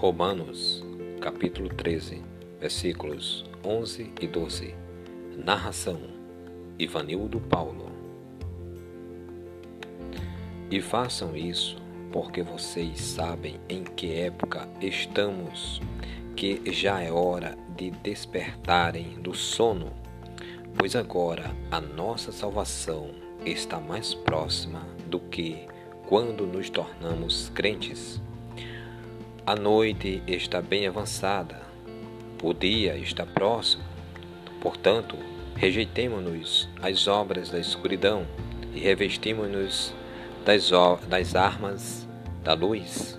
Romanos, capítulo 13, versículos 11 e 12. Narração: Ivanildo Paulo. E façam isso porque vocês sabem em que época estamos, que já é hora de despertarem do sono, pois agora a nossa salvação está mais próxima do que quando nos tornamos crentes. A noite está bem avançada, o dia está próximo. Portanto, rejeitemo-nos as obras da escuridão e revestimos-nos das, das armas da luz.